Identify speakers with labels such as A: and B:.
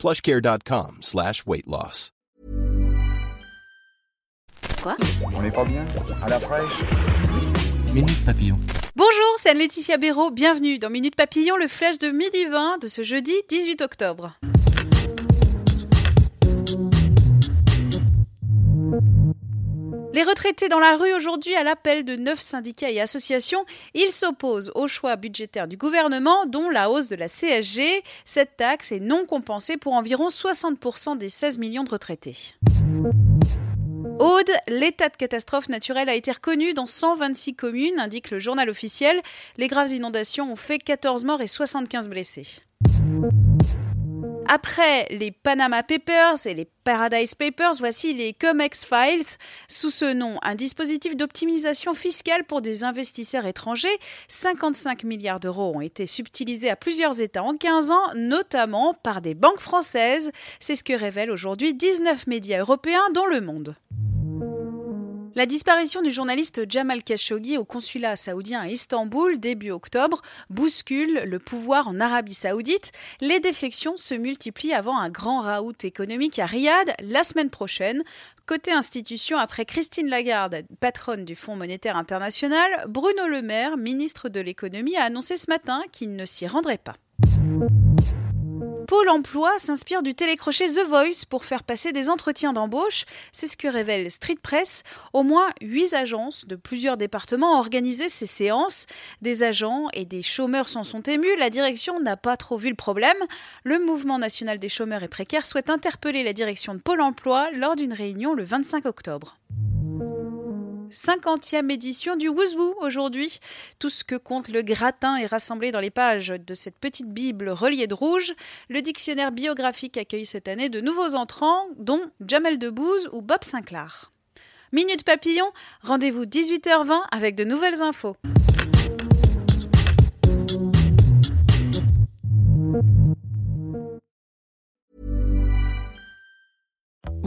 A: plushcare.com slash weight loss.
B: Quoi
C: On n'est pas bien À la fraîche
D: Minute Papillon.
B: Bonjour, c'est Anne-Laetitia Béraud. Bienvenue dans Minute Papillon, le flash de midi 20 de ce jeudi 18 octobre. Les retraités dans la rue aujourd'hui à l'appel de neuf syndicats et associations, ils s'opposent au choix budgétaire du gouvernement dont la hausse de la CSG. Cette taxe est non compensée pour environ 60% des 16 millions de retraités. Aude, l'état de catastrophe naturelle a été reconnu dans 126 communes, indique le journal officiel. Les graves inondations ont fait 14 morts et 75 blessés. Après les Panama Papers et les Paradise Papers, voici les COMEX Files. Sous ce nom, un dispositif d'optimisation fiscale pour des investisseurs étrangers. 55 milliards d'euros ont été subtilisés à plusieurs États en 15 ans, notamment par des banques françaises. C'est ce que révèlent aujourd'hui 19 médias européens dans le monde. La disparition du journaliste Jamal Khashoggi au consulat saoudien à Istanbul début octobre bouscule le pouvoir en Arabie saoudite. Les défections se multiplient avant un grand raout économique à Riyad la semaine prochaine. Côté institution, après Christine Lagarde, patronne du Fonds monétaire international, Bruno Le Maire, ministre de l'économie, a annoncé ce matin qu'il ne s'y rendrait pas. Pôle emploi s'inspire du télécrochet The Voice pour faire passer des entretiens d'embauche. C'est ce que révèle Street Press. Au moins huit agences de plusieurs départements ont organisé ces séances. Des agents et des chômeurs s'en sont émus. La direction n'a pas trop vu le problème. Le Mouvement national des chômeurs et précaires souhaite interpeller la direction de Pôle emploi lors d'une réunion le 25 octobre. 50e édition du Wouzou aujourd'hui. Tout ce que compte le gratin est rassemblé dans les pages de cette petite Bible reliée de rouge. Le dictionnaire biographique accueille cette année de nouveaux entrants, dont Jamel Debbouze ou Bob Sinclair. Minute Papillon, rendez-vous 18h20 avec de nouvelles infos.